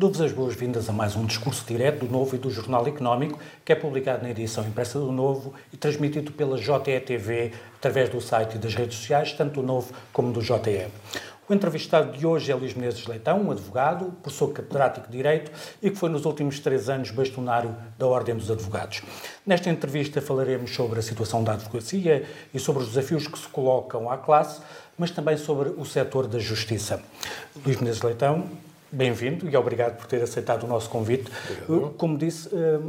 Dou-vos as boas-vindas a mais um discurso direto do Novo e do Jornal Económico, que é publicado na edição impressa do Novo e transmitido pela JETV através do site e das redes sociais, tanto do Novo como do JE. O entrevistado de hoje é Luís Menezes Leitão, um advogado, professor catedrático de Direito e que foi nos últimos três anos bastonário da Ordem dos Advogados. Nesta entrevista falaremos sobre a situação da advocacia e sobre os desafios que se colocam à classe, mas também sobre o setor da justiça. Luís Menezes Leitão, bem-vindo e obrigado por ter aceitado o nosso convite. Obrigado. Como disse, eh,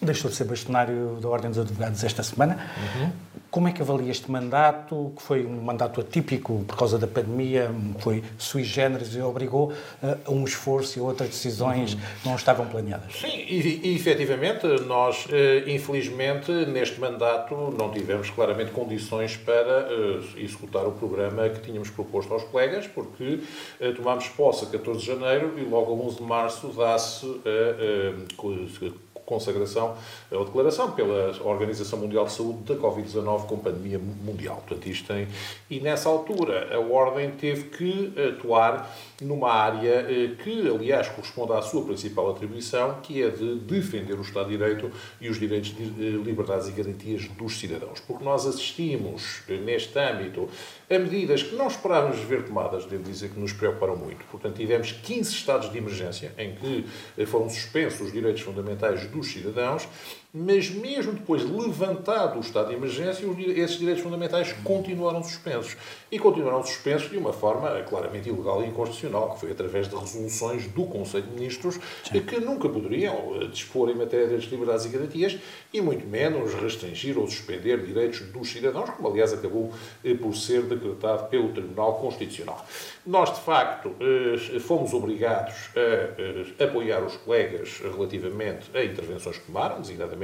deixou de ser bastonário da Ordem dos Advogados esta semana. Uhum. Como é que avalia este mandato, que foi um mandato atípico por causa da pandemia, foi sui generis e obrigou a um esforço e a outras decisões uhum. que não estavam planeadas? Sim, e, e efetivamente nós, eh, infelizmente, neste mandato não tivemos claramente condições para uh, executar o programa que tínhamos proposto aos colegas, porque tomámos posse a 14 de janeiro e logo a 11 de março dá-se uh, consagração ou declaração pela Organização Mundial de Saúde da Covid-19 com pandemia mundial. Portanto, isto tem... E nessa altura a Ordem teve que atuar numa área eh, que, aliás, corresponde à sua principal atribuição, que é de defender o Estado de Direito e os direitos, eh, liberdades e garantias dos cidadãos. Porque nós assistimos, eh, neste âmbito, a medidas que não esperávamos ver tomadas, devo dizer que nos preocuparam muito. Portanto, tivemos 15 estados de emergência em que foram suspensos os direitos fundamentais dos cidadãos mas mesmo depois levantado o estado de emergência, esses direitos fundamentais continuaram suspensos. E continuaram suspensos de uma forma claramente ilegal e inconstitucional, que foi através de resoluções do Conselho de Ministros, Sim. que nunca poderiam eh, dispor em matéria de liberdades e garantias, e muito menos restringir ou suspender direitos dos cidadãos, como aliás acabou eh, por ser decretado pelo Tribunal Constitucional. Nós, de facto, eh, fomos obrigados a apoiar os colegas relativamente a intervenções que tomaram, designadamente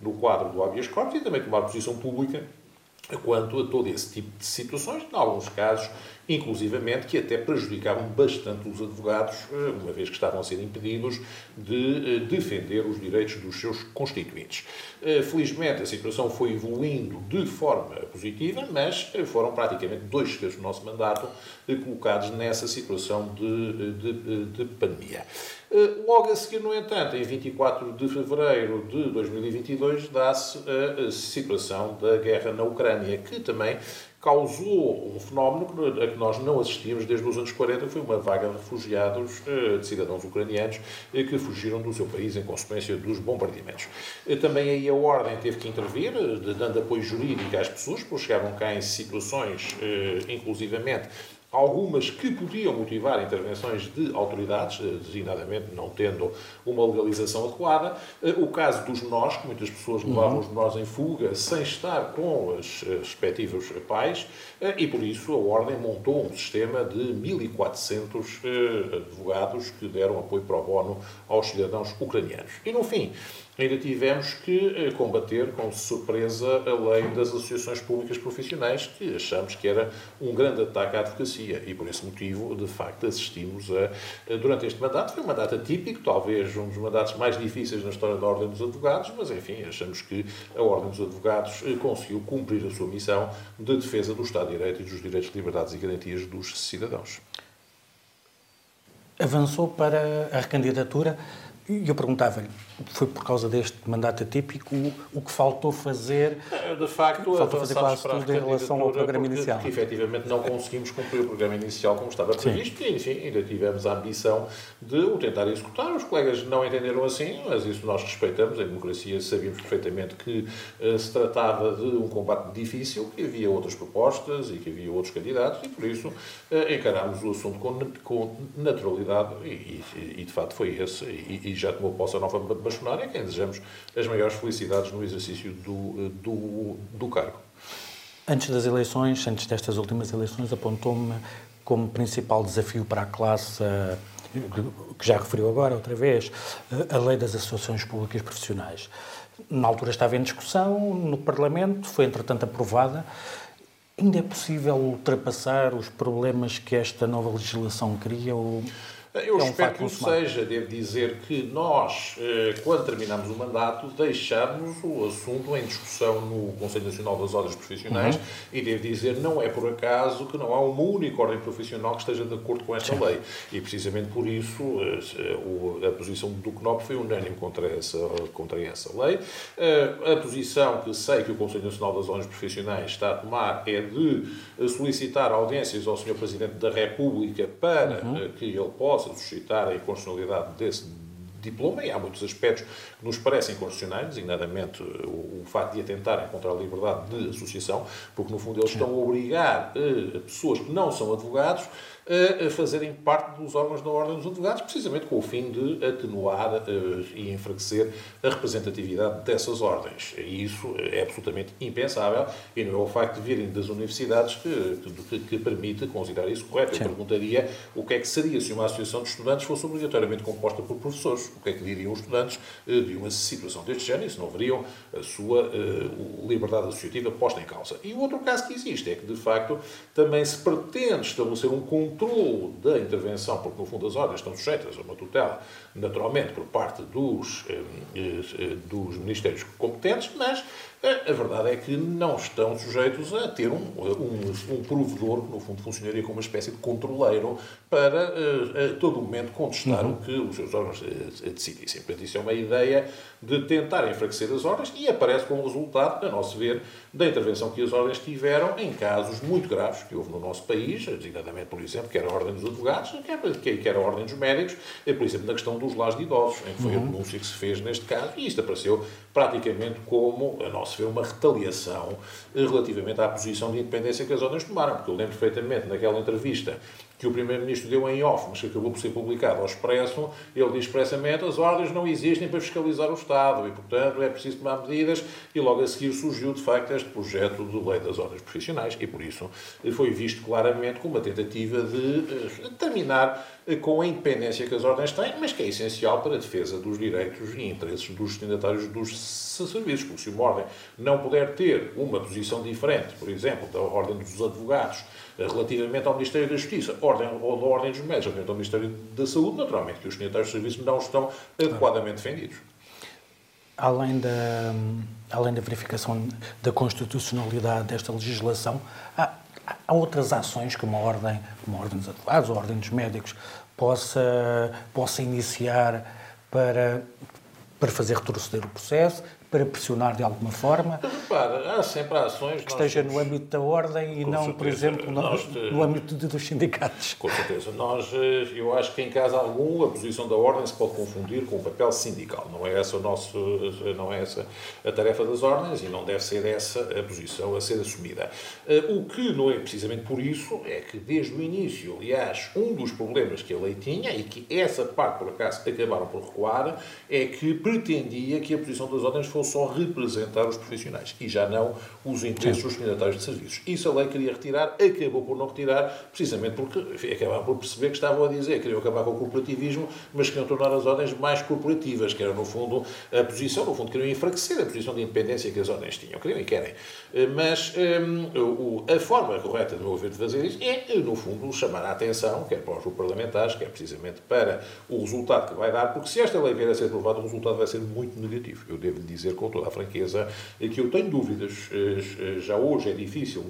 no quadro do habeas corpus, e também tomar posição pública quanto a todo esse tipo de situações, em alguns casos inclusivamente, que até prejudicavam bastante os advogados, eh, uma vez que estavam a ser impedidos de eh, defender os direitos dos seus constituintes. Eh, felizmente, a situação foi evoluindo de forma positiva, mas foram praticamente dois terços do nosso mandato colocados nessa situação de, de, de pandemia. Logo a seguir, no entanto, em 24 de fevereiro de 2022, dá-se a situação da guerra na Ucrânia, que também causou um fenómeno a que nós não assistíamos desde os anos 40, foi uma vaga de refugiados, eh, de cidadãos ucranianos, eh, que fugiram do seu país em consequência dos bombardeamentos. Eh, também aí a Ordem teve que intervir, dando apoio jurídico às pessoas, porque chegavam cá em situações, inclusivamente, algumas que podiam motivar intervenções de autoridades, eh, designadamente não tendo uma legalização adequada. Eh, o caso dos nós, que muitas pessoas levavam uhum. os nós em fuga sem estar com os eh, respectivos pais, e por isso a Ordem montou um sistema de 1.400 advogados que deram apoio pro bono aos cidadãos ucranianos. E no fim, ainda tivemos que eh, combater com surpresa a lei das associações públicas profissionais, que achamos que era um grande ataque à advocacia e por esse motivo, de facto, assistimos a, durante este mandato, foi um mandato atípico, talvez um dos mandatos mais difíceis na história da Ordem dos Advogados, mas enfim, achamos que a Ordem dos Advogados eh, conseguiu cumprir a sua missão de defesa do Estado de Direito e dos direitos, liberdades e garantias dos cidadãos. Avançou para a recandidatura e eu perguntava-lhe, foi por causa deste mandato atípico o que faltou fazer? É, de facto, faltou fazer quase tudo em relação ao programa porque, inicial. Porque, efetivamente não conseguimos cumprir o programa inicial como estava previsto Sim. e, enfim, ainda tivemos a ambição de o tentar executar. Os colegas não entenderam assim, mas isso nós respeitamos. Em democracia sabíamos perfeitamente que uh, se tratava de um combate difícil, que havia outras propostas e que havia outros candidatos e, por isso, uh, encarámos o assunto com, com naturalidade e, e, e, de facto, foi esse. E, já tomou posse a nova bastonária, a quem desejamos as maiores felicidades no exercício do, do, do cargo. Antes das eleições, antes destas últimas eleições, apontou-me como principal desafio para a classe, eh, que já referiu agora outra vez, eh, a lei das associações públicas profissionais. Na altura estava em discussão no Parlamento, foi entretanto aprovada. Ainda é possível ultrapassar os problemas que esta nova legislação cria? Ou... Eu é um espero que o seja. Devo dizer que nós, eh, quando terminamos o mandato, deixamos o assunto em discussão no Conselho Nacional das Ordens Profissionais uhum. e devo dizer, não é por acaso que não há uma única ordem profissional que esteja de acordo com esta Sim. lei. E precisamente por isso eh, a posição do CNOP foi unânime contra essa, contra essa lei. Eh, a posição que sei que o Conselho Nacional das Ordens Profissionais está a tomar é de solicitar audiências ao Sr. Presidente da República para uhum. que ele possa suscitar a inconstitucionalidade desse diploma, e há muitos aspectos que nos parecem constitucionais, designadamente o, o facto de atentarem contra a liberdade de associação, porque no fundo eles estão a obrigar uh, pessoas que não são advogados a fazerem parte dos órgãos da Ordem dos Advogados, precisamente com o fim de atenuar uh, e enfraquecer a representatividade dessas ordens. E isso é absolutamente impensável e não é o facto de virem das universidades que, que, que permite considerar isso correto. Sim. Eu perguntaria o que é que seria se uma associação de estudantes fosse obrigatoriamente composta por professores. O que é que diriam os estudantes uh, de uma situação deste género e se não veriam a sua uh, liberdade associativa posta em causa. E o outro caso que existe é que, de facto, também se pretende estabelecer um controle da intervenção, porque no fundo as ordens estão sujeitas a uma tutela, naturalmente, por parte dos, eh, eh, dos ministérios competentes, mas a verdade é que não estão sujeitos a ter um, um, um provedor que, no fundo, funcionaria como uma espécie de controleiro para, a todo momento, contestar uhum. o que os seus órgãos decidissem. Portanto, isso é uma ideia de tentar enfraquecer as ordens e aparece como resultado, a nosso ver, da intervenção que as ordens tiveram em casos muito graves que houve no nosso país, designadamente, por exemplo, que era a Ordem dos Advogados, que era a Ordem dos Médicos, por exemplo, na questão dos lares de idosos, em que foi uhum. a denúncia que se fez neste caso, e isto apareceu praticamente como, a nosso ver, uma retaliação relativamente à posição de independência que as ordens tomaram, porque eu lembro perfeitamente naquela entrevista que o Primeiro-Ministro deu em off, mas que acabou por ser publicado ao Expresso, ele diz expressamente as ordens não existem para fiscalizar o Estado e, portanto, é preciso tomar medidas. E logo a seguir surgiu, de facto, este projeto de lei das ordens profissionais e, por isso, foi visto claramente como uma tentativa de eh, terminar eh, com a independência que as ordens têm, mas que é essencial para a defesa dos direitos e interesses dos destinatários dos serviços, porque se uma ordem não puder ter uma posição diferente, por exemplo, da ordem dos advogados, relativamente ao Ministério da Justiça ordem, ou da Ordem dos Médicos, relativamente ao Ministério da Saúde, naturalmente que os destinatários de serviços não estão adequadamente defendidos. Além da, além da verificação da constitucionalidade desta legislação, há, há outras ações que uma ordem, como a Ordem dos Advogados ou Ordem dos Médicos possa, possa iniciar para, para fazer retroceder o processo, para pressionar de alguma forma. Repara, há sempre ações. Que esteja temos... no âmbito da ordem e não, certeza, por exemplo, no, no âmbito dos sindicatos. Com certeza. Nós, eh, eu acho que em caso algum a posição da ordem se pode confundir com o papel sindical. Não é essa, o nosso, eh, não é essa a tarefa das ordens e não deve ser essa a posição a ser assumida. Eh, o que não é precisamente por isso é que desde o início, aliás, um dos problemas que a lei tinha e que essa parte, por acaso, acabaram por recuar, é que pretendia que a posição das ordens fosse só representar os profissionais e já não os interesses dos destinatários de serviços. Isso a lei queria retirar, acabou por não retirar, precisamente porque enfim, acabaram por perceber que estavam a dizer que queriam acabar com o corporativismo, mas queriam tornar as ordens mais corporativas, que era, no fundo, a posição, no fundo, queriam enfraquecer a posição de independência que as ordens tinham. Queriam e querem. Eh, mas um, a forma correta, de meu ver, de fazer isso é, no fundo, chamar a atenção, quer para os parlamentares, quer precisamente para o resultado que vai dar, porque se esta lei vier a ser aprovada, o resultado vai ser muito negativo. Eu devo lhe dizer com toda a franqueza que eu tenho dúvidas. Eh, eh, já hoje é difícil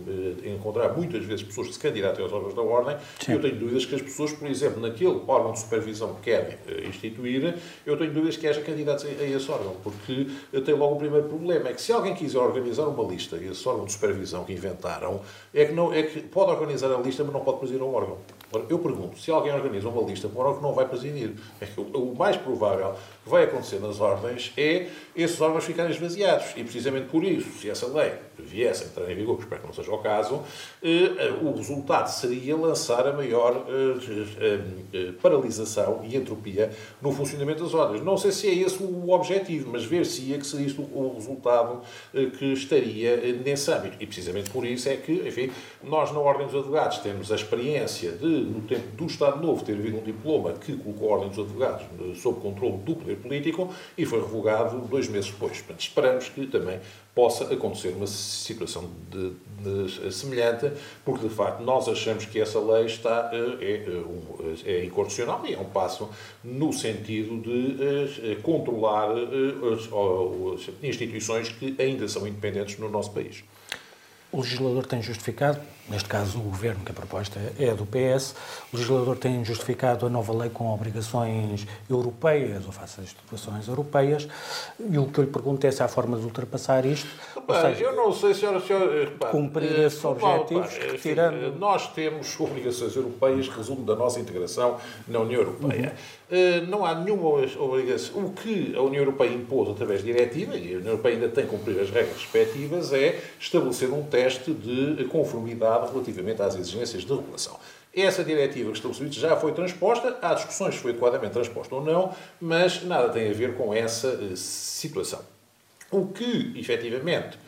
encontrar muitas vezes pessoas que se candidatem aos órgãos da Ordem. Sim. Eu tenho dúvidas que as pessoas, por exemplo, naquele órgão de supervisão que querem instituir, eu tenho dúvidas que haja candidatos a esse órgão, porque tem logo o primeiro problema, é que se alguém quiser organizar uma lista esse órgão de supervisão que inventaram, é que, não, é que pode organizar a lista, mas não pode presidir um órgão. Eu pergunto, se alguém organiza uma lista para órgão que não vai presidir, é o mais provável que vai acontecer nas ordens é esses órgãos ficarem esvaziados. E precisamente por isso, se essa lei viesse a entrar em vigor, espero que não seja o caso, eh, o resultado seria lançar a maior eh, eh, paralisação e entropia no funcionamento das ordens. Não sei se é esse o objetivo, mas ver-se-ia que seria isto o resultado que estaria nesse âmbito. E precisamente por isso é que, enfim, nós na Ordem dos Advogados temos a experiência de no tempo do Estado Novo, ter havido um diploma que colocou a Ordem dos Advogados sob controle do poder político e foi revogado dois meses depois. Portanto, esperamos que também possa acontecer uma situação de, de, semelhante, porque de facto nós achamos que essa lei está, é, é, é inconstitucional e é um passo no sentido de controlar as, as instituições que ainda são independentes no nosso país. O legislador tem justificado, neste caso o governo, que a proposta é do PS, o legislador tem justificado a nova lei com obrigações europeias ou face às instituições europeias, e o que eu lhe pergunto é se há forma de ultrapassar isto. seja, eu não sei, senhora, senhora cumprir uh, esses objetivos, repare, tirando. Nós temos obrigações europeias que resultam da nossa integração na União Europeia. Uhum. Eh, não há nenhuma obrigação. O que a União Europeia impôs através de diretiva, e a União Europeia ainda tem que cumprir as regras respectivas, é estabelecer um teste de conformidade relativamente às exigências de regulação. Essa diretiva que estabeleceu já foi transposta, há discussões se foi adequadamente transposta ou não, mas nada tem a ver com essa eh, situação. O que, efetivamente,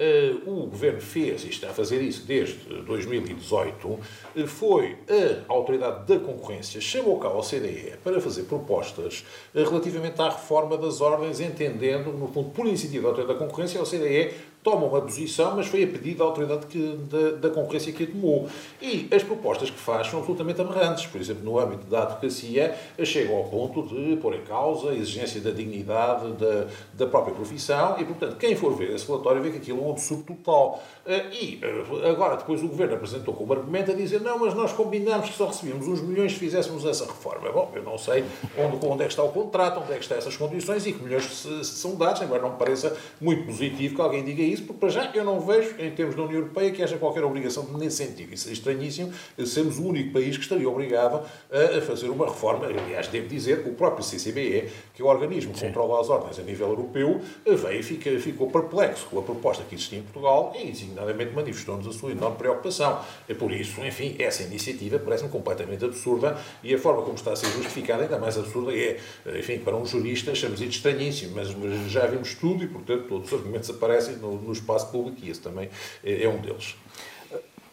Uh, o Governo fez, e está a fazer isso desde 2018, uh, foi a Autoridade da Concorrência, chamou cá ao CDE para fazer propostas relativamente à reforma das ordens, entendendo, no fundo, por iniciativa da Autoridade da Concorrência, o CDE toma uma posição, mas foi a pedido da autoridade que, da, da, concorrência que a tomou. E as propostas que faz são absolutamente aberrantes. Por exemplo, no âmbito da advocacia, chegam ao ponto de pôr em causa a exigência da dignidade da, da própria profissão e, portanto, quem for ver esse relatório vê que aquilo é um absurdo total. Eh, e eh, agora, depois o Governo apresentou como argumento a dizer não, mas nós combinamos que só recebíamos uns milhões se fizéssemos essa reforma. Bom, eu não sei onde, onde é que está o contrato, onde é que estão essas condições e que milhões são dados, embora não me pareça muito positivo que alguém diga isso, porque para já eu não vejo, em termos da União Europeia, que haja qualquer obrigação nesse sentido. Isso é estranhíssimo, sermos o único país que estaria obrigado a fazer uma reforma. Aliás, devo dizer que o próprio CCBE, que é o organismo que Sim. controla as ordens a nível europeu, veio e fica, ficou perplexo com a proposta que existia em Portugal e, designadamente, manifestou-nos a sua enorme preocupação. É por isso, enfim, essa iniciativa parece-me completamente absurda e a forma como está a ser justificada ainda mais absurda é, enfim, para um jurista, achamos isso estranhíssimo, mas já vimos tudo e, portanto, todos os argumentos aparecem no, no espaço público e esse também é, é um deles.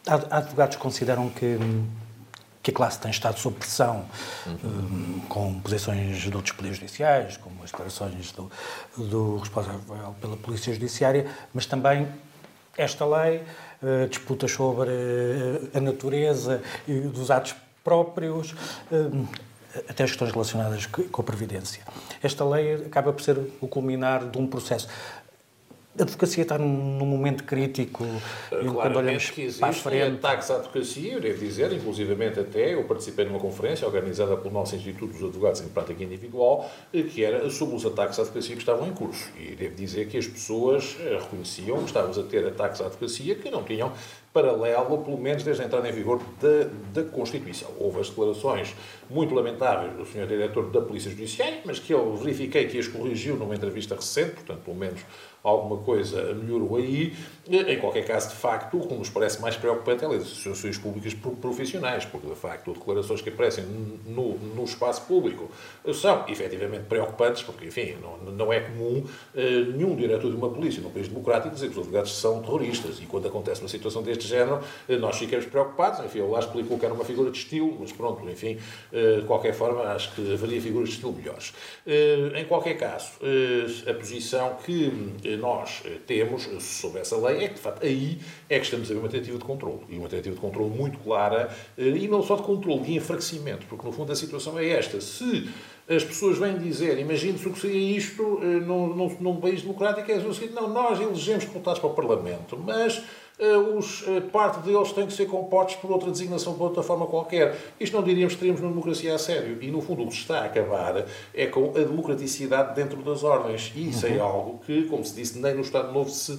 Advogados consideram que que a classe tem estado sob pressão, uhum. um, com posições de outros poderes judiciais, como as declarações do, do, responsável pela Polícia Judiciária, mas também esta lei, uh, disputas sobre uh, a natureza e dos atos próprios, uh, até as questões relacionadas com a Previdência. Esta lei acaba por ser o culminar de um processo. A advocacia está num, num momento crítico Claramente quando olhamos que para a frente. ataques à advocacia, eu devo dizer, inclusivamente até eu participei numa conferência organizada pelo nosso Instituto dos Advogados em Prática Individual, que era sobre os ataques à advocacia que estavam em curso. E devo dizer que as pessoas eh, reconheciam que estávamos a ter ataques à advocacia que não tinham paralelo, pelo menos desde a entrada em vigor da, da Constituição. Houve as declarações muito lamentáveis do Sr. Diretor da Polícia Judiciária, mas que eu verifiquei que as corrigiu numa entrevista recente, portanto, pelo menos alguma coisa melhorou aí. Em qualquer caso, de facto, o que nos parece mais preocupante é as associações públicas profissionais, porque, de facto, declarações que aparecem no, no espaço público são efetivamente preocupantes, porque, enfim, não, não é comum eh, nenhum diretor de uma polícia num país democrático dizer que os advogados são terroristas. E quando acontece uma situação deste género, eh, nós ficamos preocupados. Enfim, eu lá explico que era uma figura de estilo, mas pronto, enfim, eh, de qualquer forma, acho que haveria figuras de estilo melhores. Eh, em qualquer caso, eh, a posição que eh, nós temos sobre essa lei é que, de facto, aí é que estamos a ver uma tentativa de controle. E uma tentativa de controle muito clara, e não só de controle, de enfraquecimento, porque, no fundo, a situação é esta. Se as pessoas vêm dizer, imagine-se o que seria isto num, num, num país democrático, é o seguinte, não, nós elegemos deputados para o Parlamento, mas eh, os, eh, parte deles têm que ser compostos por outra designação, por outra forma qualquer. Isto não diríamos que teríamos uma democracia a sério. E, no fundo, o que está a acabar é com a democraticidade dentro das ordens. E isso é uhum. é algo que, como se disse, nem no Estado Novo se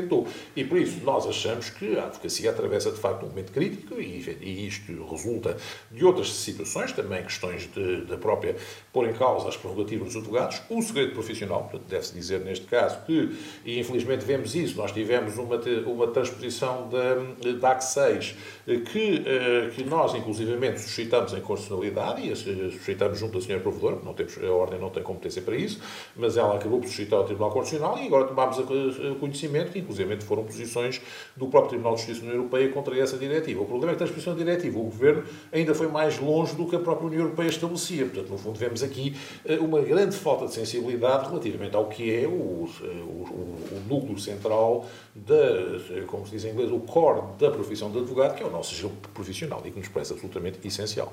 tentou. E por isso nós achamos que a advocacia atravessa de facto um momento crítico e, e isto resulta de outras situações, também questões da própria pôr em causa as prerrogativas dos advogados, o segredo profissional, deve-se dizer neste caso que, e infelizmente vemos isso, nós tivemos uma, uma transposição da, da AC 6 que, eh, que nós inclusivamente suscitamos em constitucionalidade e suscitamos junto da senhora Provedora, não temos, a Ordem não tem competência para isso, mas ela acabou por suscitar o Tribunal Constitucional e agora tomámos conhecimento que inclusive foram posições do próprio Tribunal de Justiça da União Europeia contra essa diretiva. O problema é que, transposição da diretiva, o Governo ainda foi mais longe do que a própria União Europeia estabelecia. Portanto, no fundo, vemos aqui eh, uma grande falta de sensibilidade relativamente ao que é o, o, o núcleo central da, como se diz em inglês, o core da profissão de advogado, que é o nosso sigilo profissional e que nos parece absolutamente essencial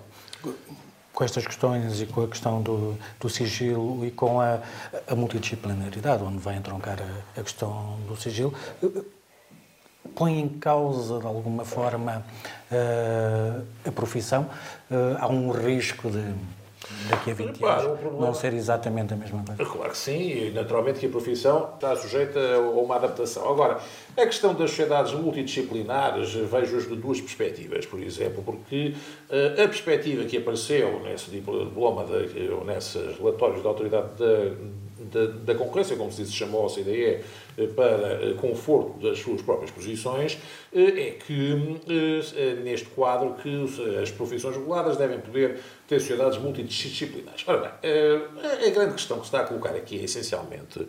com estas questões e com a questão do, do sigilo e com a, a, multidisciplinaridade, onde vai entroncar a, a questão do sigilo, põe em causa, de alguma forma, uh, a profissão? Uh, há um risco de daqui a 20 claro, anos problema... não ser exatamente a mesma coisa? Claro que sim, e naturalmente que a profissão está sujeita a uma adaptação. Agora, a questão das sociedades multidisciplinares vejo de duas perspectivas, por exemplo, porque uh, a perspectiva que apareceu nesse diploma, de, ou nesses relatórios da autoridade da, da, da concorrência, como se chamou a OCDE, eh, para eh, conforto das suas próprias posições, é que neste quadro que as profissões reguladas devem poder ter sociedades multidisciplinares. Ora bem, a grande questão que se está a colocar aqui é essencialmente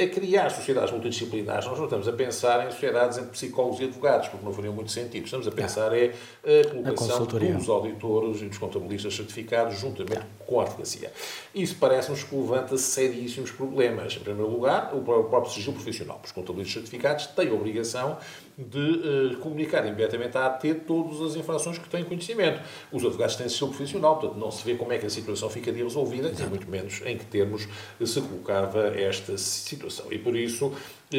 a criar sociedades multidisciplinares. Nós não estamos a pensar em sociedades entre psicólogos e advogados, porque não faria muito sentido. Estamos a pensar é a colocação a dos auditores e dos contabilistas certificados juntamente com a advocacia. Isso parece-nos que levanta seríssimos problemas. Em primeiro lugar, o próprio sigilo profissional. Os contabilistas certificados têm a obrigação de uh, comunicar imediatamente à AT todas as infrações que têm conhecimento. Os advogados têm sigilo profissional, portanto, não se vê como é que a situação ficaria resolvida, e muito menos em que termos se colocava esta situação. E por isso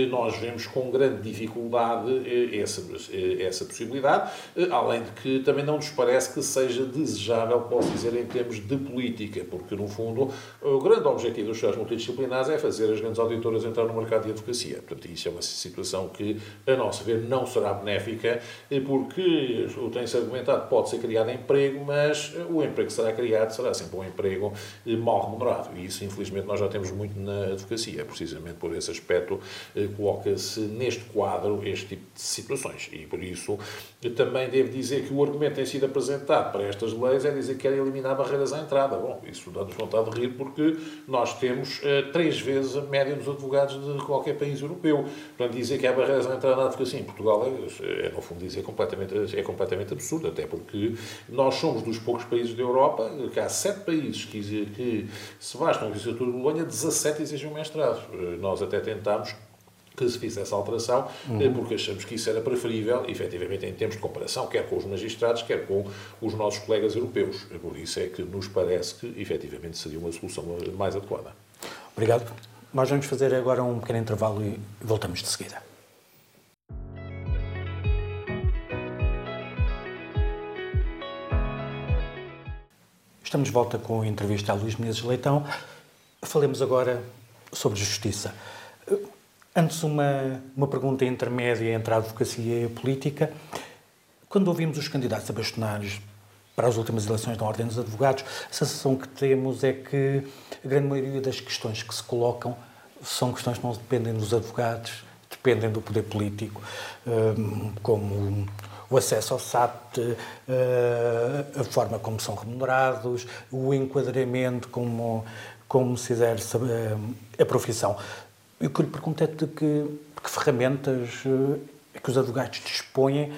nós vemos com grande dificuldade eh, essa, eh, essa possibilidade, eh, além de que também não nos parece que seja desejável, posso dizer, em termos de política, porque, no fundo, o grande objetivo dos sociedades multidisciplinares é fazer as grandes auditoras entrar no mercado de advocacia. Portanto, isso é uma situação que, a nosso ver, não será benéfica, porque, tem-se argumentado, pode ser criado emprego, mas o emprego que será criado será sempre um emprego mal remunerado. E isso, infelizmente, nós já temos muito na advocacia, precisamente por esse aspecto coloca-se neste quadro este tipo de situações. E por isso também devo dizer que o argumento tem sido apresentado para estas leis é dizer que querem eliminar barreiras à entrada. Bom, isso dá-nos vontade de rir porque nós temos três vezes a média dos advogados de qualquer país europeu. Portanto, dizer que há barreiras à entrada na advocacia em Portugal é, é no fundo, dizer completamente, é completamente absurdo, até porque nós somos dos poucos países da Europa, que há sete países que, que se bastam a licenciatura de Bolonha, 17 exigem um mestrado. Uh, nós até tentámos que se fizesse essa alteração, uhum. porque achamos que isso era preferível, efetivamente, em termos de comparação, quer com os magistrados, quer com os nossos colegas europeus. Por isso é que nos parece que, efetivamente, seria uma solução mais adequada. Obrigado. Nós vamos fazer agora um pequeno intervalo e voltamos de seguida. Estamos de volta com a entrevista a Luís Menezes Leitão. Falemos agora sobre justiça. Antes, uma, uma pergunta intermédia entre a advocacia e a política. Quando ouvimos os candidatos a bastonários para as últimas eleições da Ordem dos Advogados, a sensação que temos é que a grande maioria das questões que se colocam são questões que não dependem dos advogados, dependem do poder político, hum, como o acesso ao SAT, hum, a forma como são remunerados, o enquadramento, como, como se exerce hum, a profissão. Eu que lhe pergunto é de que, de que ferramentas é que os advogados dispõem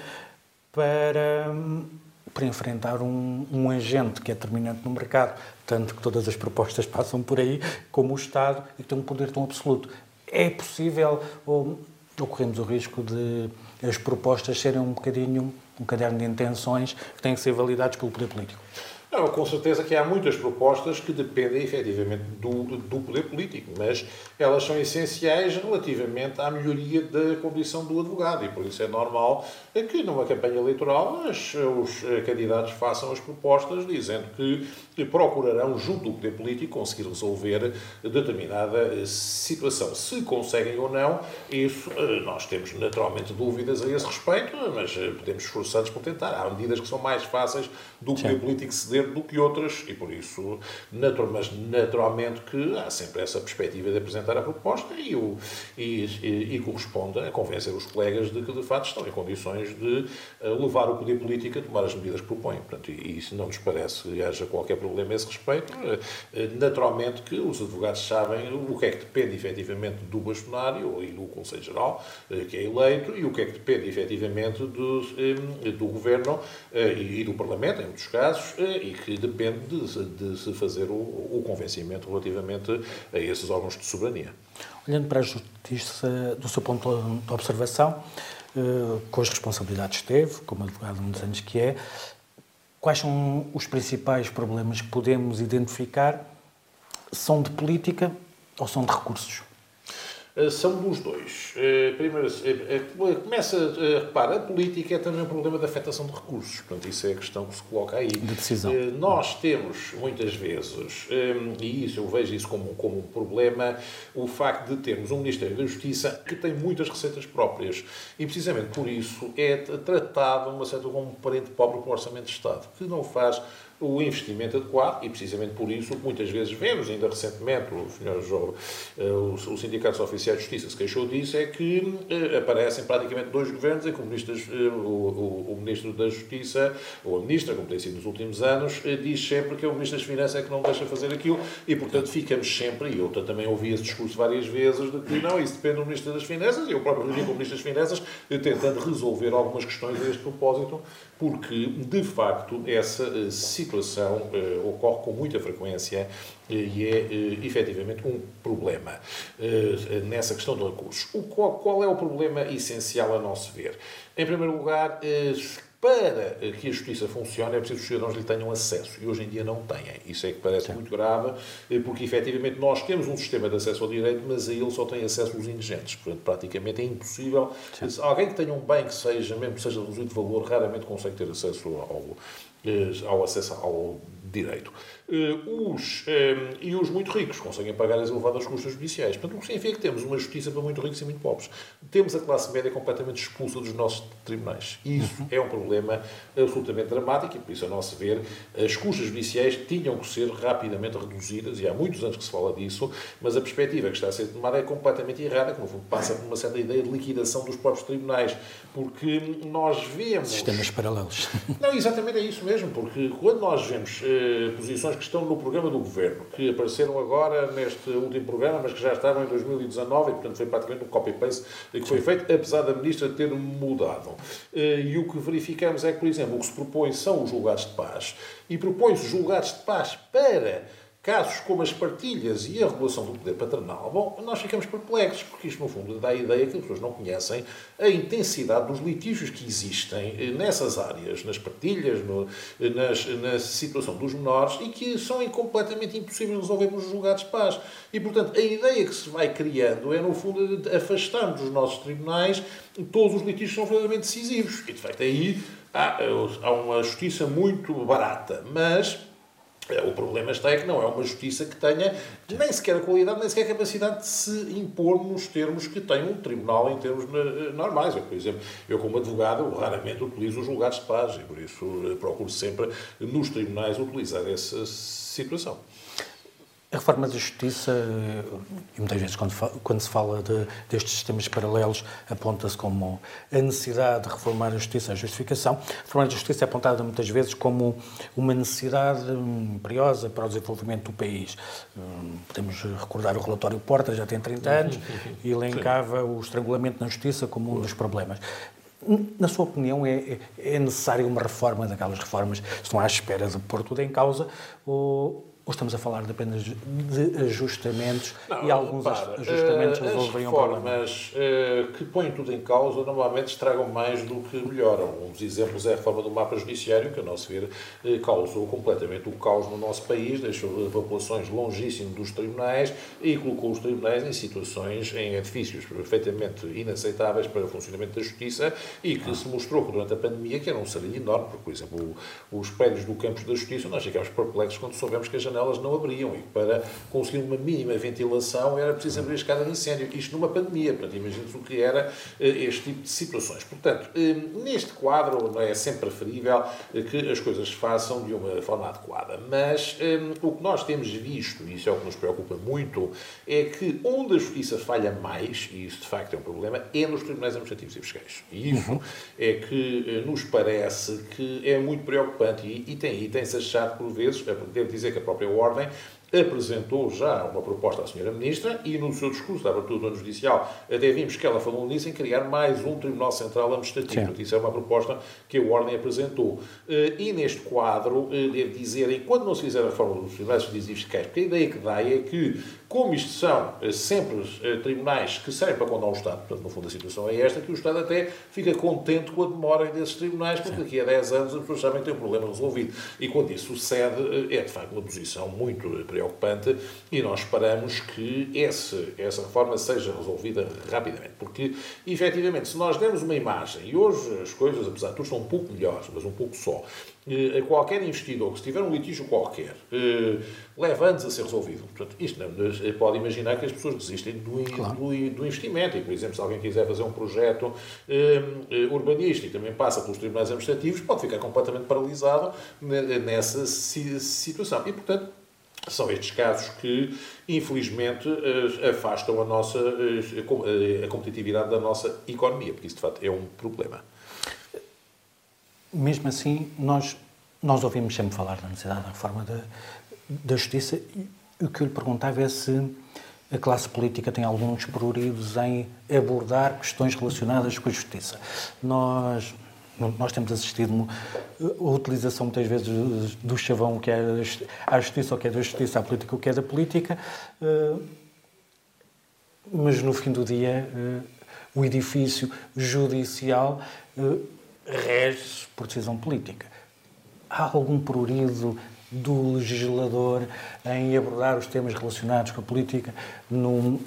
para, para enfrentar um, um agente que é determinante no mercado, tanto que todas as propostas passam por aí, como o Estado, e que tem um poder tão absoluto. É possível, ou, ou corremos o risco de as propostas serem um bocadinho um caderno de intenções que têm que ser validados pelo poder político? Não, com certeza que há muitas propostas que dependem efetivamente do, do poder político, mas elas são essenciais relativamente à melhoria da condição do advogado e por isso é normal que numa campanha eleitoral os candidatos façam as propostas dizendo que procurarão, junto do poder político, conseguir resolver determinada situação. Se conseguem ou não, isso eh, nós temos naturalmente dúvidas a esse respeito, mas eh, podemos esforçar-nos por tentar. Há medidas que são mais fáceis do poder Sim. político ceder fazer do que outras e por isso, natural, mas naturalmente que há sempre essa perspectiva de apresentar a proposta e, o, e, e, e corresponde a convencer os colegas de que de facto estão em condições de eh, levar o poder político a tomar as medidas que propõem. Portanto, e isso não nos parece que haja qualquer problema a esse respeito. Eh, eh, naturalmente que os advogados sabem o que é que depende efetivamente do bastonário e do Conselho Geral, que é eleito, e o que é que depende efetivamente do, do Governo e do Parlamento, em muitos casos, e que depende de, de se fazer o, o convencimento relativamente a esses órgãos de soberania. Olhando para a Justiça, do seu ponto de observação, com as responsabilidades que teve, como advogado há muitos anos que é, quais são os principais problemas que podemos identificar? São de política ou são de recursos? Eh, são dos dois. Eh, primeiro, eh, começa, repara, a política é também um problema de afetação de recursos. Portanto, isso é a questão que se coloca aí. De decisão. Nós temos, muitas vezes, e isso eu vejo isso como, como um problema, o facto de termos um Ministério da Justiça que tem muitas receitas próprias. E, precisamente por isso, é tratado, uma certa, como um parente pobre com o Orçamento de Estado, que não faz o investimento adequado e precisamente por isso muitas vezes vemos, ainda recentemente o senhor João, eh, o Sindicato Oficiais de Justiça se queixou disso, é que eh, aparecem praticamente dois governos em que o Ministro, eh, o, o Ministro da Justiça, ou a Ministra, como tem sido nos últimos anos, diz sempre que é o Ministro das Finanças é que não deixa fazer aquilo e, portanto, ficamos sempre, e eu também ouvi esse discurso várias vezes, de que não, isso depende do Ministro das Finanças, e eu próprio reuni com o Ministro das Finanças, tentando resolver algumas questões a este propósito, porque, de facto, essa situação situação uh, ocorre com muita frequência uh, e é uh, efetivamente um problema uh, nessa questão de recursos. O, qual, qual, é o problema essencial a nosso ver? Em primeiro lugar, para que a justiça funcione é preciso que os cidadãos lhe tenham acesso. E hoje em dia não têm. Isso é que parece Sim. muito grave, porque efetivamente nós temos um sistema de acesso ao direito, mas a ele só têm acesso os indigentes. Portanto, praticamente é impossível. Sim. Alguém que tenha um bem que seja, mesmo que seja reduzido de valor, raramente consegue ter acesso ao, eh, ao acesso ao direito. Os, eh, e os muito ricos conseguem pagar as elevadas custas judiciais. Portanto, o que significa que temos uma justiça para muito ricos e muito pobres. Temos a classe média completamente expulsa dos nossos tribunais. Isso uhum. é um problema absolutamente dramático e, por isso, a nosso ver, as custas judiciais tinham que ser rapidamente reduzidas, e há muitos anos que se fala disso, mas a perspectiva que está a ser tomada é completamente errada, que, no fundo, passa por uma certa ideia de liquidação dos próprios tribunais, porque nós vemos... Sistemas paralelos. Não, exatamente é isso mesmo, porque quando nós vemos eh, posições que estão no programa do Governo, que apareceram agora neste último programa, mas que já estavam em 2019 e, portanto, foi praticamente um copy-paste que foi feito, apesar da Ministra ter mudado. Eh, e o que verificamos é que, por exemplo, o que se propõe são os julgados de paz e propõe-se julgados de paz para casos como as partilhas e a regulação do poder paternal, bom, nós ficamos perplexos, porque isto, no fundo, dá a ideia que as pessoas não conhecem a intensidade dos litígios que existem eh, nessas áreas, nas partilhas, no, eh, nas, na situação dos menores, e que são completamente impossíveis de resolver nos julgados de paz. E, portanto, a ideia que se vai criando é, no fundo, de afastarmos dos nossos tribunais todos os litígios são verdadeiramente decisivos. E, de facto, aí há, há uma justiça muito barata, mas o problema está é que não é uma justiça que tenha nem sequer a qualidade, nem sequer a capacidade de se impor nos termos que tem um tribunal em termos eh, normais. Eu, por exemplo, eu como advogado raramente utilizo os julgados de paz e por isso eh, procuro sempre nos tribunais utilizar essa situação. A reforma da Justiça, e muitas vezes quando, quando se fala de, destes sistemas paralelos, aponta-se como a necessidade de reformar a Justiça, a justificação. A reforma da Justiça é apontada muitas vezes como uma necessidade imperiosa para o desenvolvimento do país. Hum, podemos recordar o relatório Porta, já tem 30 anos, e elencava o estrangulamento na Justiça como um dos problemas. Na sua opinião, é, é necessária uma reforma daquelas reformas estão à espera de pôr tudo em causa ou ou estamos a falar de apenas de ajustamentos não, e alguns para, ajustamentos uh, resolveriam o problema? Mas uh, que põem tudo em causa normalmente estragam mais do que melhoram. Um dos exemplos é a reforma do mapa judiciário, que, a nosso ver, uh, causou completamente o caos no nosso país, deixou populações longíssimas dos tribunais e colocou os tribunais em situações, em edifícios perfeitamente inaceitáveis para o funcionamento da justiça e que se mostrou que durante a pandemia que era um sarilho enorme, porque, por exemplo, os prédios do campus da justiça, nós ficámos perplexos quando soubemos que a janela janelas não abriam e para conseguir uma mínima ventilação era preciso abrir a escada de incêndio. Isto numa pandemia, portanto, imagine-se o que era este tipo de situações. Portanto, neste quadro é sempre preferível que as coisas se façam de uma forma adequada. Mas o que nós temos visto, e isso é o que nos preocupa muito, é que onde a justiça falha mais, e isso de facto é um problema, é nos tribunais administrativos e fiscais. E isso uhum. é que nos parece que é muito preocupante e, e tem, e tem-se achado por vezes, devo dizer que a própria Ordem apresentou já uma proposta à Sra. Ministra e no seu discurso da abertura do ano judicial até vimos que ela falou nisso em criar mais um Tribunal Central Administrativo. Sim. Isso é uma proposta que a Ordem apresentou. Eh, e neste quadro, eh, devo dizer, enquanto não se fizer a reforma dos tribunais fiscais, porque a ideia que dá é que como isto são eh, sempre eh, tribunais que servem para condenar o Estado, portanto, no fundo a situação é esta, que o Estado até fica contente com a demora desses tribunais, porque daqui a 10 anos as pessoas sabem que têm um problema resolvido. E quando isso sucede, eh, é de facto uma posição muito preocupante e nós esperamos que esse, essa reforma seja resolvida rapidamente. Porque, efetivamente, se nós dermos uma imagem, e hoje as coisas, apesar de tudo, estão um pouco melhores, mas um pouco só, a qualquer investidor que se tiver um litígio qualquer, leva anos a ser resolvido. Portanto, isto não, pode imaginar que as pessoas desistem do, claro. do, do, investimento. E, por exemplo, se alguém quiser fazer um projeto um, urbanístico e também passa pelos tribunais administrativos, pode ficar completamente paralisado nessa situação. E, portanto, são estes casos que, infelizmente, afastam a nossa a competitividade da nossa economia, porque isso, de facto, é um problema. Mesmo assim, nós, nós ouvimos sempre falar da necessidade da reforma da, da Justiça. E o que eu lhe perguntava é se a classe política tem alguns pruridos em abordar questões relacionadas com a justiça. Nós, nós temos assistido a utilização muitas vezes do chavão que é a justiça ou que é da justiça, a política o que é da política, eh, mas no fim do dia eh, o edifício judicial eh, rege por decisão política. Há algum prurido do legislador em abordar os temas relacionados com a política num,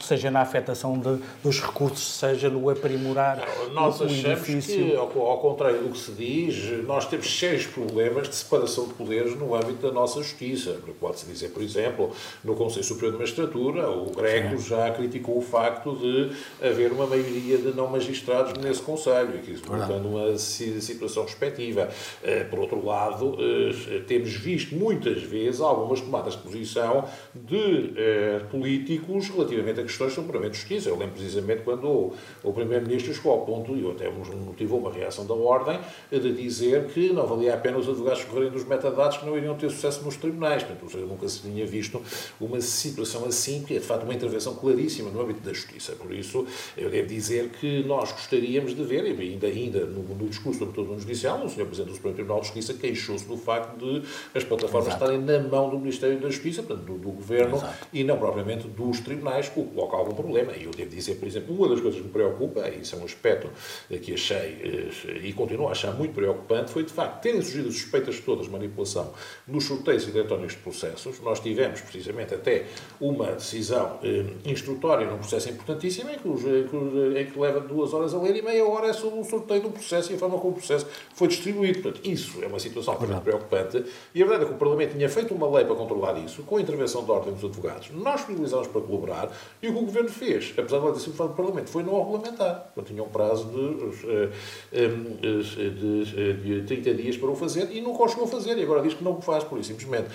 seja na afetação de, dos recursos, seja no aprimorar não, nós o edifício. que, ao, ao, contrário do que se diz, nós temos sérios problemas de separação de poderes no âmbito da nossa justiça. Pode-se dizer, por exemplo, no Conselho Superior de Magistratura, o Greco Sim. já criticou o facto de haver uma maioria de não magistrados nesse Conselho, e que isso portando uma situação respectiva. Eh, por outro lado, eh, temos visto muitas vezes algumas tomadas de posição de eh, políticos relativamente a questões sobre puramente de justiça. Eu lembro precisamente quando o, o Primeiro-Ministro chegou ao ponto, e até motivou uma reação da Ordem, de dizer que não valia a pena os advogados correrem dos metadados que não iriam ter sucesso nos tribunais. Portanto, nunca se tinha visto uma situação assim, que é de facto uma intervenção claríssima no âmbito da justiça. Por isso, eu devo dizer que nós gostaríamos de ver, e ainda, ainda no, no discurso do Doutor Judicial, o Sr. Presidente do Supremo Tribunal de Justiça queixou-se do facto de as plataformas Exato. estarem na mão do Ministério da Justiça, portanto, do, do Governo, Exato. e não propriamente dos tribunais, o coloca algum problema. E eu devo dizer, por exemplo, uma das coisas que me preocupa, e isso é um aspecto que achei eh, e continuo a achar muito preocupante, foi de facto terem surgido suspeitas todas de manipulação nos sorteios eletrónicos de processos. Nós tivemos precisamente até uma decisão eh, instrutória num processo importantíssimo em que, os, em que leva duas horas a ler e meia hora é sobre o sorteio do processo e a forma como o processo foi distribuído. Portanto, isso é uma situação muito preocupante. E a verdade é que o Parlamento tinha feito uma lei para controlar isso, com a intervenção da Ordem dos Advogados. Nós disponibilizámos para colaborar e o que o Governo fez, apesar de ela ter sido do Parlamento, foi não regulamentar. Não tinha um prazo de, eh, eh, de, de 30 dias para o fazer e não conseguiu fazer. E agora diz que não o faz, por isso, simplesmente.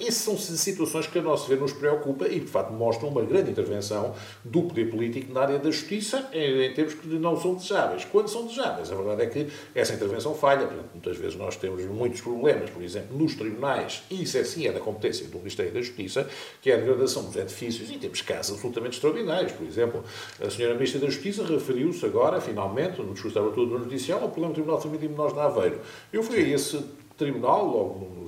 Essas são situações que, a nosso ver, nos preocupa e, de facto, mostram uma grande intervenção do poder político na área da justiça em termos que não são desejáveis. Quando são desejáveis, a verdade é que essa intervenção falha. Portanto, muitas vezes nós temos muitos problemas, por exemplo, nos tribunais, e isso é sim é da competência do Ministério da Justiça, que é a degradação dos edifícios, e temos casos absolutamente extraordinários. Por exemplo, a senhora Ministra da Justiça referiu-se agora, finalmente, no discurso da abertura do Judicial, ao problema do Tribunal de Família e Menores de Aveiro. Eu fui a esse tribunal, logo,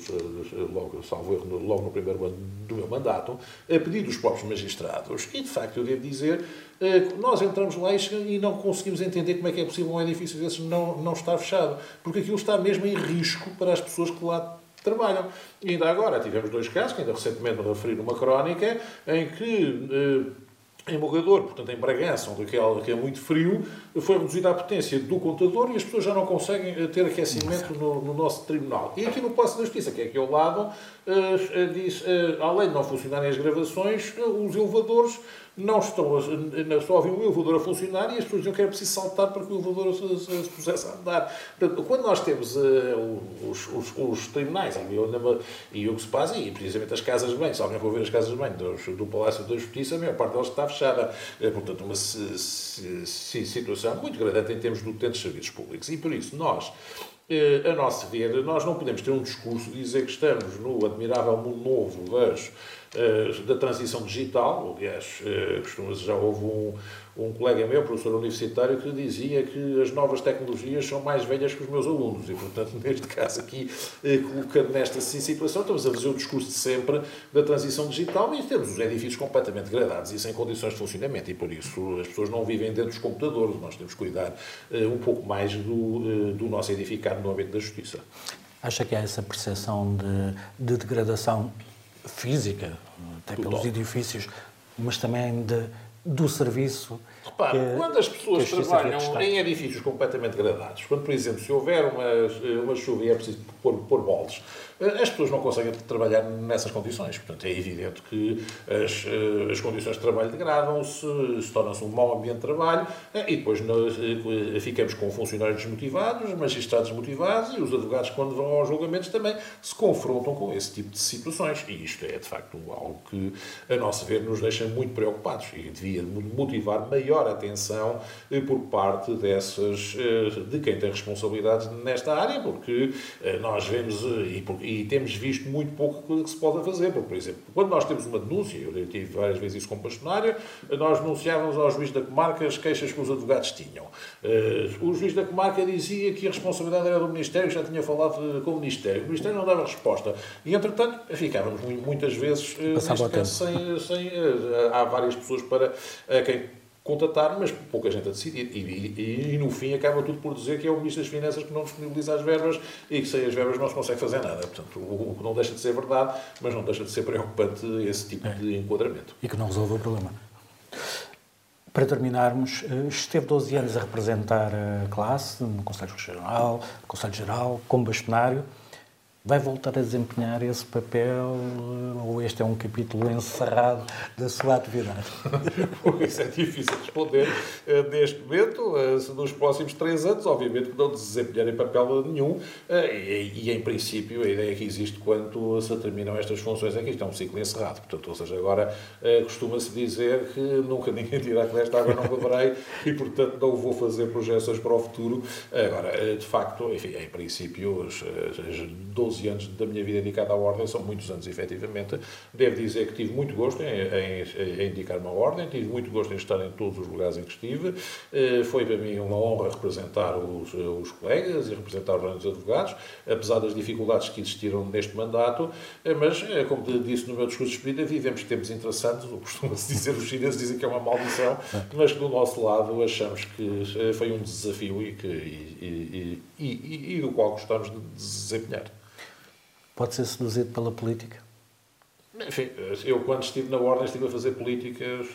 logo, salvo erro, logo no primeiro ano do meu mandato, a pedido dos próprios magistrados. E, de facto, eu devo dizer, eh, nós entramos lá e não conseguimos entender como é que é possível um edifício desses não, não estar fechado. Porque aquilo está mesmo em risco para as pessoas que lá trabalham. E ainda agora tivemos dois casos, que ainda recentemente me referi numa crónica, em que eh, em Mogador, portanto em Bragança, onde é, é muito frio, foi reduzida a potência do contador e as pessoas já não conseguem eh, ter aquecimento no, no nosso tribunal. E aqui no Passo da Justiça, que é aqui ao lado, uh, diz, uh, além de não funcionarem as gravações, uh, os elevadores não estão a, só havia um elevador a funcionar e as pessoas diziam que era preciso saltar para que o elevador se, se, se pusesse a andar. Portanto, quando nós temos uh, os, os, os, tribunais e o que se passa, e precisamente as casas de banho, se alguém for ver as casas de banho do, do Palácio da Justiça, a maior parte delas está fechada. Uh, portanto, uma situação muito grande em termos de utentes de serviços públicos. E por isso, nós eh, a nosso ver, nós não podemos ter um discurso de dizer que estamos no admirável mundo novo das da transição digital. Aliás, eh, já houve um, um colega meu, professor universitário, que dizia que as novas tecnologias são mais velhas que os meus alunos. E, portanto, neste caso aqui, eh, colocando nesta situação, estamos a fazer o discurso de sempre da transição digital e temos os edifícios completamente degradados e sem condições de funcionamento. E, por isso, as pessoas não vivem dentro dos computadores. Nós temos que cuidar um pouco mais do, do nosso edificado no âmbito da justiça. Acha que há essa percepção de, de degradação física, até Tudo pelos edifícios, mas também de, do serviço. Repare, que, quando as pessoas trabalham em edifícios completamente degradados, quando, por exemplo, se houver uma, uma chuva e é preciso pôr, pôr bolos, as pessoas não conseguem trabalhar nessas condições. Portanto, é evidente que as, eh, as condições de trabalho degradam-se, se, torna-se um mau ambiente de trabalho eh, e depois nós, eh, ficamos com funcionários desmotivados, magistrados desmotivados e os advogados, quando vão aos julgamentos, também se confrontam com esse tipo de situações. E isto é, de facto, algo que, a nosso ver, nos deixa muito preocupados e devia motivar maior atenção por parte dessas, de quem tem responsabilidades nesta área, porque nós vemos, e e temos visto muito pouco que se pode fazer. Porque, por exemplo, quando nós temos uma denúncia, eu tive várias vezes isso como bastonário, nós denunciávamos ao juiz da comarca as queixas que os advogados tinham. Eh, o juiz da comarca dizia que a responsabilidade era do Ministério, já tinha falado com o Ministério. O Ministério não dava resposta. E, entretanto, ficávamos muitas vezes caso, sem, sem, eh, Há várias pessoas para quem contratar, mas pouca gente a decidir. E, e, e, no fim acaba tudo por dizer que é o Ministro das Finanças que não disponibiliza as verbas e que sem as verbas não se consegue fazer nada. Portanto, o, que não deixa de ser verdade, mas não deixa de ser preocupante esse tipo é. de enquadramento. E que não resolve o problema. Para terminarmos, eh, esteve 12 anos a representar a classe no Conselho Regional, Conselho Geral, como bastonário. Vai voltar a desempenhar esse papel este é um capítulo encerrado da sua atividade? pois é difícil responder uh, neste momento. Uh, nos próximos três anos, obviamente, não desempenharem papel nenhum uh, e, em princípio, a ideia que existe quando se terminam estas funções é que isto é um ciclo encerrado. Portanto, ou seja, agora costuma-se dizer que nunca ninguém dirá que nesta água não beberei e, portanto, não vou fazer projeções para o futuro. Agora, de facto, enfim, em princípio, as 12 12 anos da minha vida dedicada à ordem, são muitos anos, efetivamente. Devo dizer que tive muito gosto em, em, em indicar uma ordem, tive muito gosto em estar em todos os lugares em que estive. Eh, foi para mim uma honra representar os, os colegas e representar os advogados, apesar das dificuldades que existiram neste mandato. Eh, mas, eh, como disse no meu discurso de despedida, vivemos tempos interessantes, costuma-se dizer, os chineses dizem que é uma maldição, mas que do nosso lado achamos que foi um desafio e, que, e, e, e, e do qual gostamos de desempenhar. Pode ser seduzido pela política? Enfim, eu quando estive na Ordem estive a fazer políticas,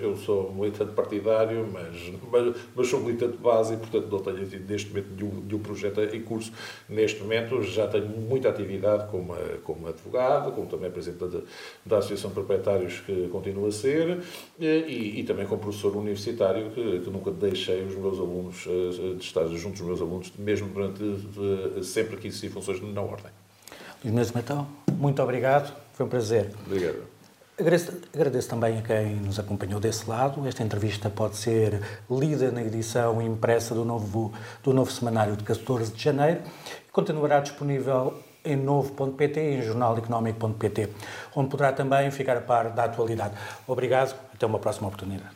eu sou militante partidário, mas, mas, mas sou militante de base e, portanto, não tenho neste momento nenhum, nenhum projeto em curso. Neste momento já tenho muita atividade como, como advogado, como também presidente da, Associação de Proprietários, que continua a ser, e, e também como professor universitário, que, que, nunca deixei os meus alunos, eh, de estar junto dos meus alunos, mesmo durante sempre que exerci funções na Ordem. Luís Menezes Matão, muito obrigado, foi um prazer. Obrigado. Agradeço, agradeço, também a quem nos acompanhou desse lado. Esta entrevista pode ser lida na edição impressa do novo, do novo semanário de 14 de janeiro e continuará disponível em novo.pt e em jornaleconómico.pt, onde poderá também ficar a par da atualidade. Obrigado, até uma próxima oportunidade.